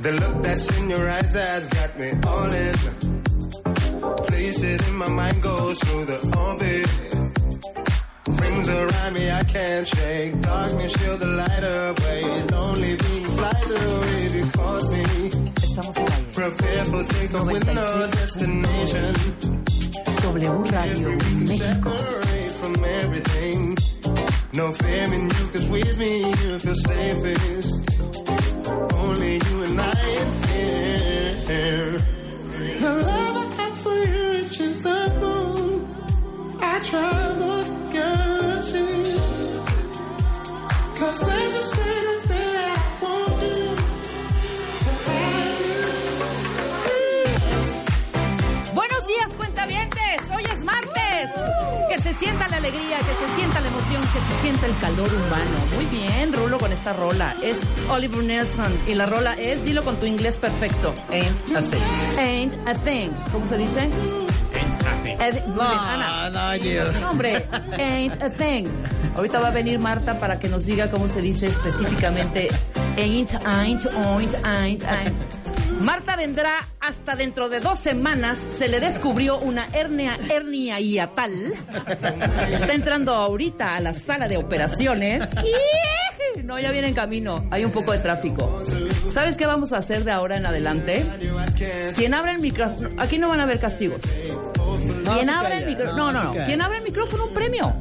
The look that's in your eyes has got me all in. Place it in my mind, goes through the orbit. Rings around me, I can't shake. Darkness, shield the light away. Lonely being fly through if you caught me. Estamos en aire. Prepare for takeoff with no destination. W Radio México. Separate from everything. No fear in you, cause with me you feel safest. Only you and I. The love I have for you reaches the moon. I travel alegría, que se sienta la emoción, que se sienta el calor humano. Muy bien, Rulo con esta rola. Es Oliver Nelson y la rola es, dilo con tu inglés perfecto. Ain't a thing. Ain't a thing. ¿Cómo se dice? Ain't a thing. Ed- muy bien, Ana. no, yo. No, Hombre, ain't a thing. Ahorita va a venir Marta para que nos diga cómo se dice específicamente ain't, ain't, ain't, ain't, ain't. Marta vendrá hasta dentro de dos semanas. Se le descubrió una hernia, hernia hiatal. Está entrando ahorita a la sala de operaciones. ¡Ih! No, ya viene en camino. Hay un poco de tráfico. ¿Sabes qué vamos a hacer de ahora en adelante? Quien abra el micrófono. Aquí no van a haber castigos. Quien se abra el micrófono. no, No, no. Quien abra el micrófono, un premio.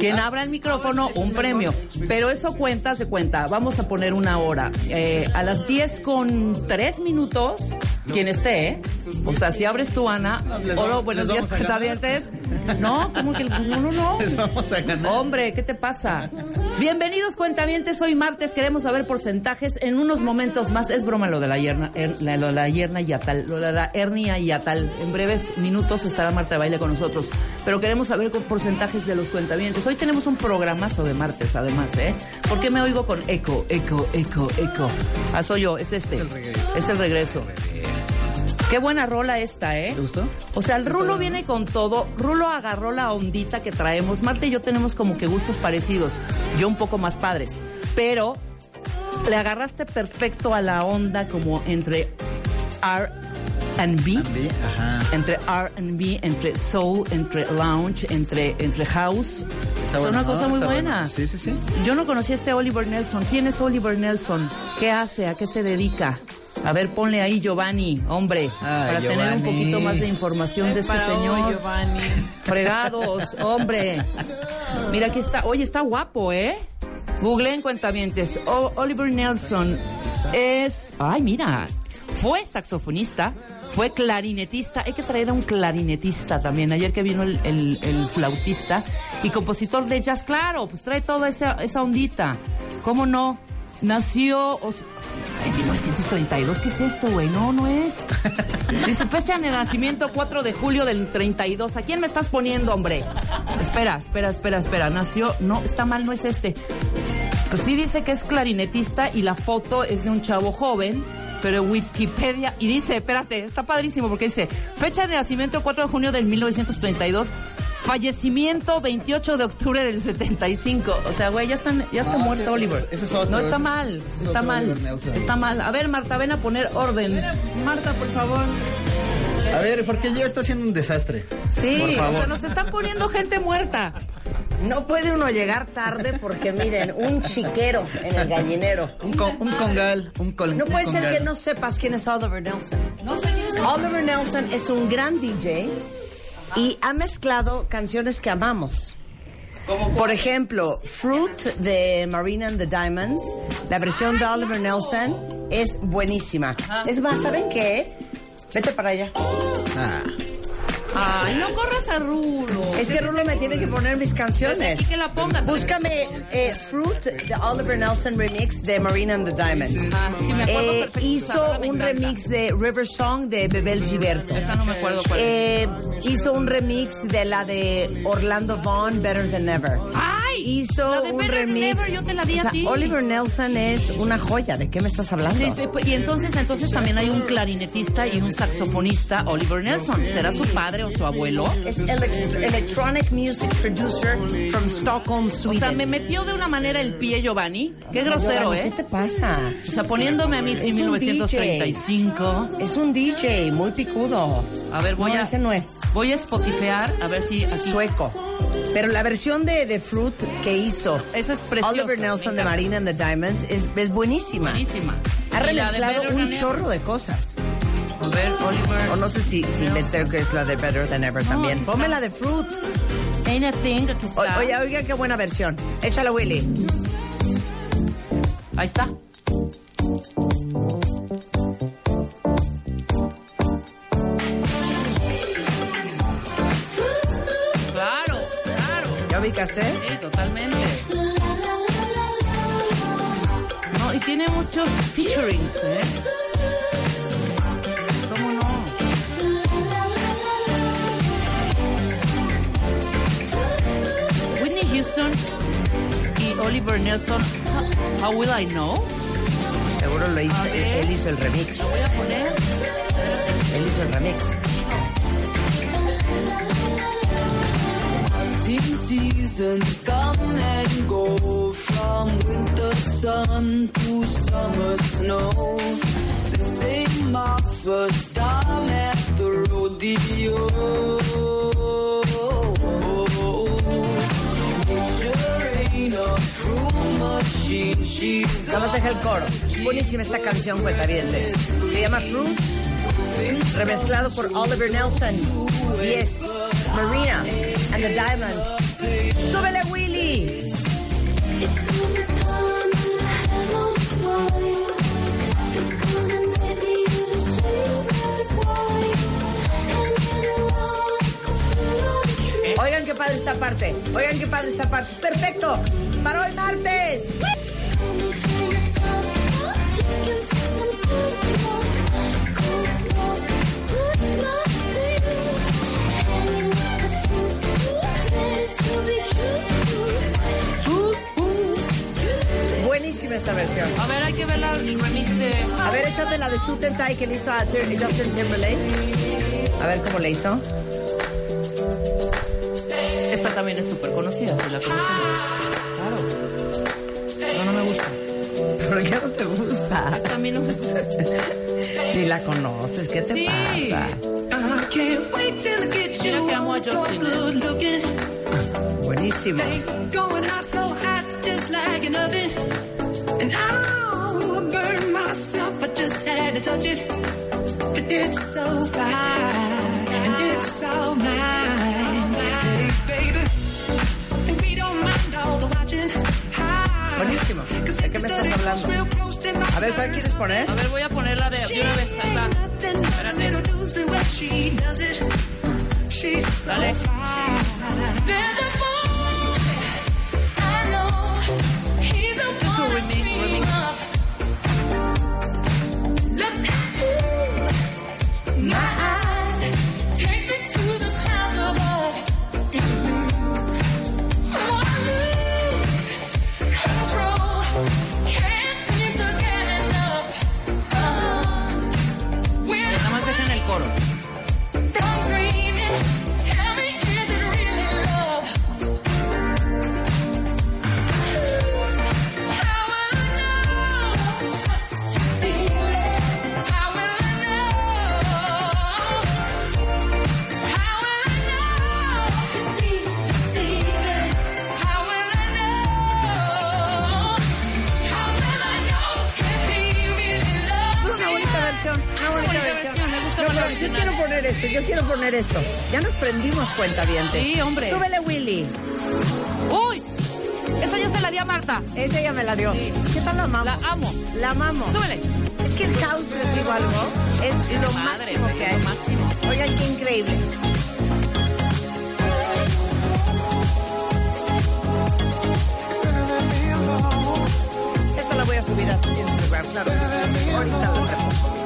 Quien abra el micrófono, un premio. Pero eso cuenta, se cuenta. Vamos a poner una hora. Eh, a las 10 con 3 minutos, quien esté, ¿eh? O sea, si abres tú, Ana. Hola, buenos días, cuentavientes. No, ¿cómo que? No, no, no. Les vamos a ganar. Hombre, ¿qué te pasa? Bienvenidos, cuentavientes. Hoy martes queremos saber porcentajes. En unos momentos más, es broma lo de la yerna, la- lo de la yerna y atal, lo de la hernia y atal. En breves minutos estará Marta de Baile con nosotros. Pero queremos saber con porcentajes de los cuentavientes. Hoy tenemos un programazo de martes, además, ¿eh? ¿Por qué me oigo con eco, eco, eco, eco? Ah, soy yo, es este. Es el regreso. Es el regreso. Qué buena rola esta, ¿eh? ¿Te gustó? O sea, el Rulo viene con todo. Rulo agarró la ondita que traemos. Marta y yo tenemos como que gustos parecidos. Yo un poco más padres. Pero le agarraste perfecto a la onda como entre R&B. B. Entre R&B, entre soul, entre lounge, entre, entre house. Está es bueno, una cosa muy buena. bueno. Sí, sí, sí. Yo no conocía a este Oliver Nelson. ¿Quién es Oliver Nelson? ¿Qué hace? ¿A qué se dedica? A ver, ponle ahí Giovanni, hombre, Ay, para tener un Giovanni. poquito más de información de este señor. Fregados, hombre. Mira, aquí está. Oye, está guapo, ¿eh? Google en cuentavientes. O- Oliver Nelson es. Ay, mira. Fue saxofonista, fue clarinetista. Hay que traer a un clarinetista también. Ayer que vino el, el- el flautista y compositor de jazz, claro, pues trae toda esa, esa ondita. ¿Cómo no? Nació. o sea, en 1932, ¿qué es esto, güey? No, no es. Dice, fecha de nacimiento 4 de julio del 32. ¿A quién me estás poniendo, hombre? Espera, espera, espera, espera. Nació, no, está mal, no es este. Pues sí dice que es clarinetista y la foto es de un chavo joven, pero Wikipedia, y dice, espérate, está padrísimo porque dice, fecha de nacimiento 4 de junio del 1932, fallecimiento 28 de octubre del 75. O sea, güey, ya, están, ya está No, muerto Oliver. ese es otro, no está ese- mal, es está mal, está mal. A ver, Marta, ven a poner orden. Marta, por favor. A ver, porque yo está haciendo un desastre. Sí, Por o favor. sea, nos están poniendo gente muerta. No puede uno llegar tarde porque miren, un chiquero en el gallinero. Un, con- un congal, un col No un puede ser congal. que no sepas quién es Oliver Nelson. No sé quién es. Oliver Nelson es un gran DJ y ha mezclado canciones que amamos. Por ejemplo, Fruit de Marina and the Diamonds, la versión de Oliver Nelson es buenísima. Es más, ¿saben qué? Vete para allá. Ah, Ay, no corras a Rulo. Es que Rulo me tiene que poner mis canciones. Que la ponga. Búscame eh, Fruit, the Oliver Nelson remix de Marina and the Diamonds. Ah, sí, me acuerdo Eh, perfecto. hizo me un encanta. remix de River Song de Bebel Gilberto. Esa no me acuerdo cuál. Eh, hizo un remix de la de Orlando Vaughn, Better Than Ever. ¡Ay! Hizo La de un remix. Ever, yo te la di o a sea, ti. Oliver Nelson es una joya. ¿De qué me estás hablando? Sí, pues, y entonces, entonces también hay un clarinetista y un saxofonista, Oliver Nelson. ¿Será su padre o su abuelo? Es elec- electronic music producer from Stockholm, O Sweden. sea, me metió de una manera el pie Giovanni. Qué grosero, ¿Qué ¿eh? te pasa? O sea, poniéndome a mí sí Es un 1935. Es un DJ muy picudo. A ver, voy No, a ese no es. voy a spotifear a ver si aquí Sueco. Pero la versión de, de Fruit que hizo Esa es preciosa. Oliver Nelson de. Marina and the Diamonds es, es buenísima. Buenísima. Ha remezclado un Than chorro Ever. de cosas. A ver, Oliver. O no sé si, si meter que es la de Better Than Ever también. Ponme la de Fruit. Ain't a thing, aquí O- oye, oiga, qué buena versión. Échala, Willy. Ahí está. Claro. ¿Ya ubicaste? Sí, totalmente. No, y tiene muchos featurings, ¿eh? ¿Cómo no? Whitney Houston y Oliver Nelson, How, Will I Know? Seguro lo hizo. Ver. Él hizo el remix. Lo voy a poner. Él hizo el remix. Seen seasons come and go from winter sun to summer snow. This ain't my first time at the rodeo. Más deja el coro. Buenísima esta canción, cuentavientes. Se llama Fruit, remezclado por Oliver Nelson. Y es Marina the Diamonds. ¡Súbele, Willy! Oigan qué padre esta parte. Oigan qué padre esta parte. Perfecto. Para hoy martes. Buenísima esta versión. A ver, hay que ver la, el remix de... A ver, échate la de Suit and Tie que le hizo a Justin Timberlake. A ver cómo le hizo. Esta también es súper conocida, si la conocen. Claro. No, no me gusta. ¿Por qué no te gusta? Esta a mí no me gusta. Ni la conoces, ¿qué te Sí. pasa? I can't wait till I get Mira que amo a Justin. good looking. Buenísimo. But it's so fine, and it's all mine. Hey, baby, and we don't mind all the watching. Hi. Buenísimo. ¿De qué me estás hablando? A ver, ¿cuál quieres poner? A ver, voy a ponerla de, de una vez. Nothing, versión. Ah, Una bonita, bonita versión. versión. Me gustó no, no, yo quiero poner esto, yo quiero poner esto. Ya nos prendimos cuenta bien. Sí, hombre. Súbele, Willy. ¡Uy! Esa yo se la di a Marta. Esa ella me la dio. Sí. ¿Qué tal la amamos? La amo. La amamos. Súbele. Es que el house, les digo algo, es, es lo madre, máximo que hay. Lo máximo. Oigan, qué increíble. Esta la voy a subir a Instagram, claro. Ahorita la tengo.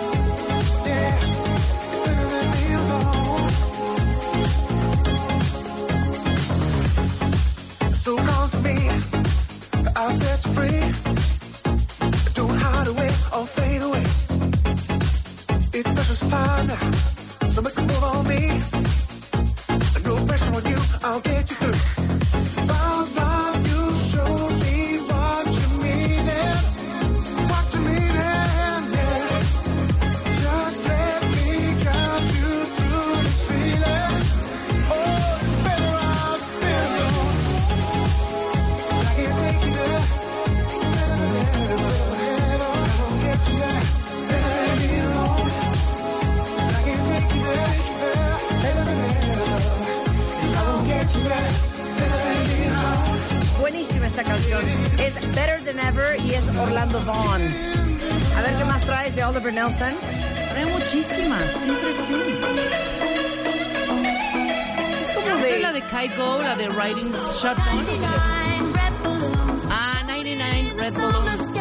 Orlando Vaughn. A ver qué más traes de Oliver Nelson. Hay muchísimas. Qué impresión. Es como es de... la de Kygo, la de Riding Shotgun. 99 red balloons. Ah, 99 Red Balloons.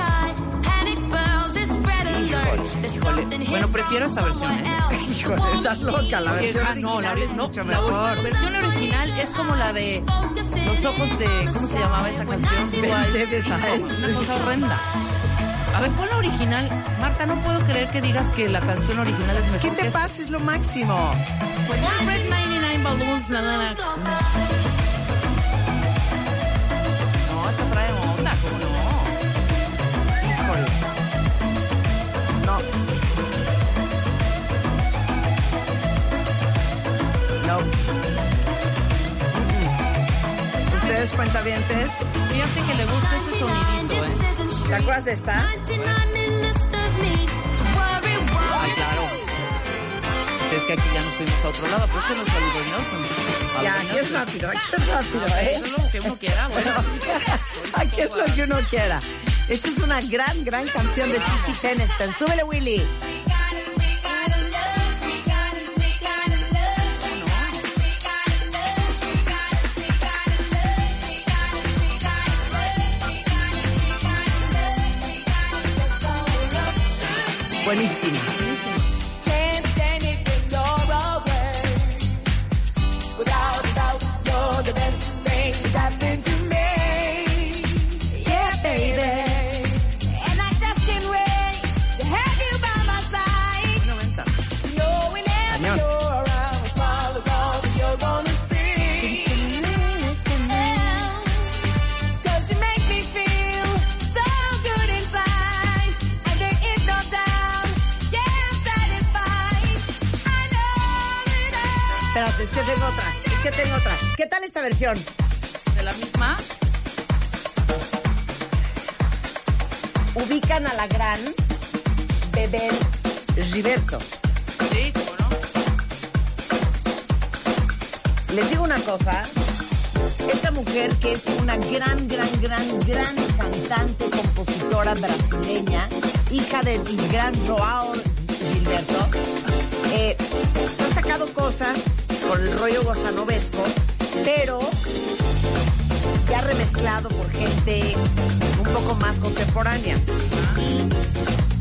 There's something Bueno, prefiero esta versión, ¿eh? Híjole, estás loca, la see. versión Ah, no, la, original es no, mucho la mejor. versión original es como la de Los ojos de... ¿Cómo se llamaba esa canción? Mercedes. Una cosa horrenda. A ver, pon la original. Marta, no puedo creer que digas que la canción original es mejor ¿Qué te pasa? Es lo máximo. Pon Red 99 Balloons, la, la, la. Ustedes cuentavientes, Fíjate que le gusta ese sonidito, ¿eh? ¿te acuerdas de esta? Ay, claro. Si es que aquí ya nos fuimos a otro lado, pero es Oliver Nelson. Ya, Oliver aquí es rápido, aquí es rápido, ¿eh? Eso es lo que uno quiera, bueno. Aquí es lo que uno quiera. Esta es una gran, gran canción de Cici Peniston. Súbele, Willy. Buenísima. Can't Espérate, es que tengo otra. Es que tengo otra. ¿Qué tal esta versión? ¿De la misma? Ubican a la gran Bebel Gilberto. Sí, ¿cómo no? Les digo una cosa. Esta mujer que es una gran, gran, gran, gran cantante, compositora brasileña, hija del gran Joao Gilberto, eh, se han sacado cosas con el rollo gozanovesco, pero ya remezclado por gente un poco más contemporánea. Y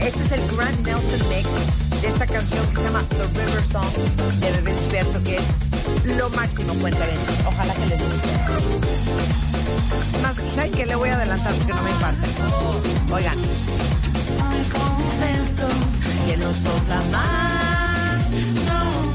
este es el Grand Nelson Mix de esta canción que se llama The River Song de Bebé Gilberto, que es lo máximo, cuenta bien. Ojalá que les guste. Más, ¿saben qué? Le voy a adelantar porque no me importa. Oigan. Que no sopla más, no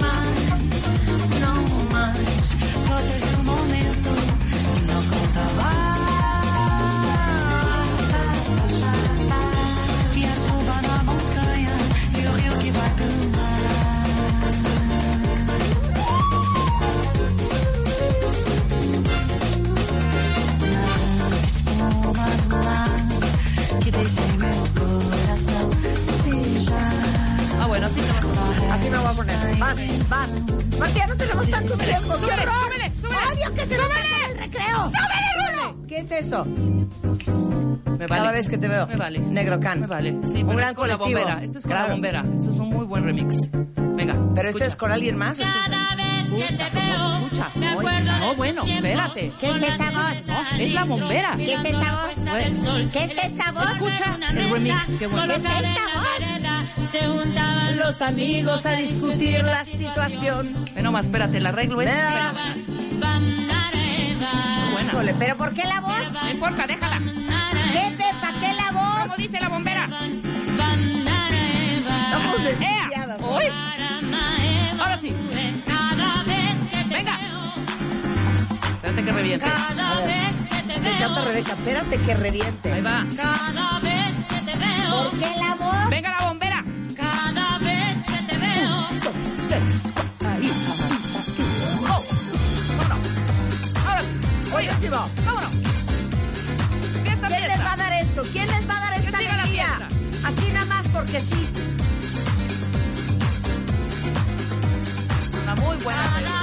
Rulo! ¿Qué es eso? Me vale. Cada vez que te veo. Me vale. Negro Can. Me vale. Sí, Un gran con la colectivo. bombera. Esto es con Claro. la bombera. Esto es un muy buen remix. Venga. ¿Pero este es con alguien más? esto Cada vez que te veo, Escucha. me acuerdo No, bueno, espérate. ¿Qué es esa voz? No, es la bombera. ¿Qué es esa voz? Bueno, ¿Qué es esa voz? Escucha el remix, qué bueno. ¿Qué es esa voz? Se juntaban los Amigos a discutir la situación. Ve nomás, espérate, el arreglo es... Vea. Híjole, ¿Pero por qué la voz? No importa, déjala. Jefe, ¿para qué la voz? ¿Cómo dice la bombera? Estamos desquiciadas. ¿no? ¡Uy! Ahora sí. Cada vez que te Venga. veo, Espérate que reviente. cada vez que te Me encanta veo, Rebeca, espérate que reviente. Ahí va. cada vez que te veo, ¿Por qué la voz? Porque sí. Una muy buena.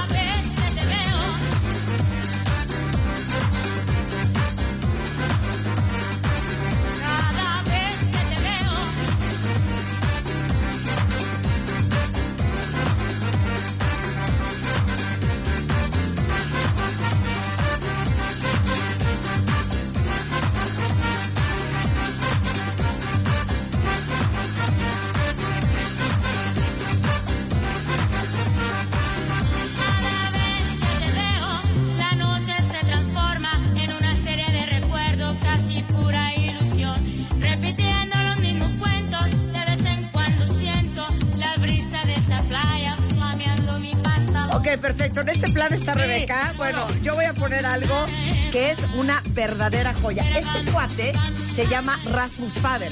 Está Rebeca. Bueno, yo voy a poner algo que es una verdadera joya. Este cuate se llama Rasmus Faber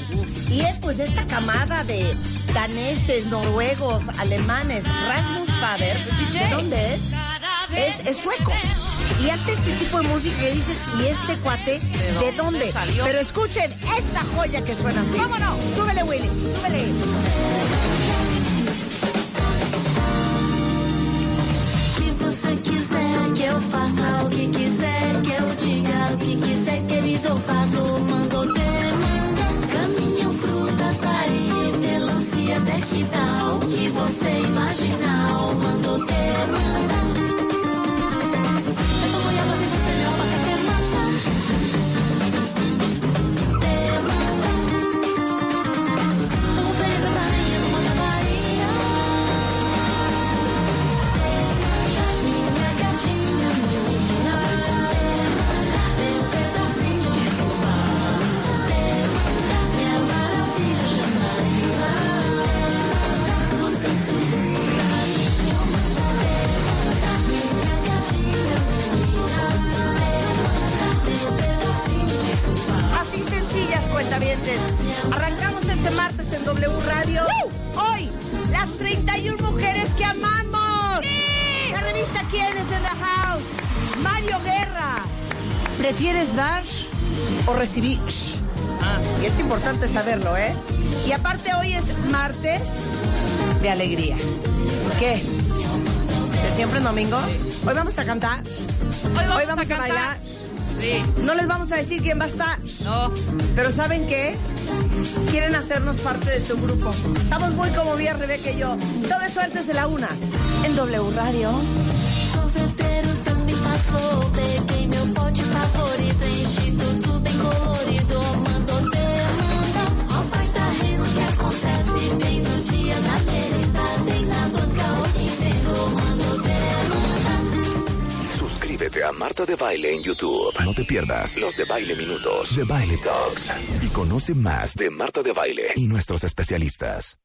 y es pues de esta camada de daneses, noruegos, alemanes. Rasmus Faber, ¿de dónde es? Es, es sueco. Y hace este tipo de música que dices, ¿y este cuate de dónde? Pero escuchen esta joya que suena así. ¡Vámonos! Súbele, Willy, súbele. Eu faça o que quiser que eu diga o que quiser querido faço. Mando demanda caminho fruta tá aí melancia até que dá o que você ¿Quién es en the house? Mario Guerra. ¿Prefieres dar o recibir? Y es importante saberlo, ¿eh? Y aparte hoy es martes de alegría. ¿Qué? ¿De siempre en domingo? Hoy vamos a cantar. Hoy vamos, Hoy vamos a cantar. bailar. Sí. No les vamos a decir quién va a estar. No. Pero ¿saben qué? Quieren hacernos parte de su grupo. Estamos muy como bien, Rebeca y yo. Todo eso antes de la una. En W Radio. A Marta de Baile en YouTube. No te pierdas los de Baile Minutos, de Baile Talks. Y conoce más de Marta de Baile y nuestros especialistas.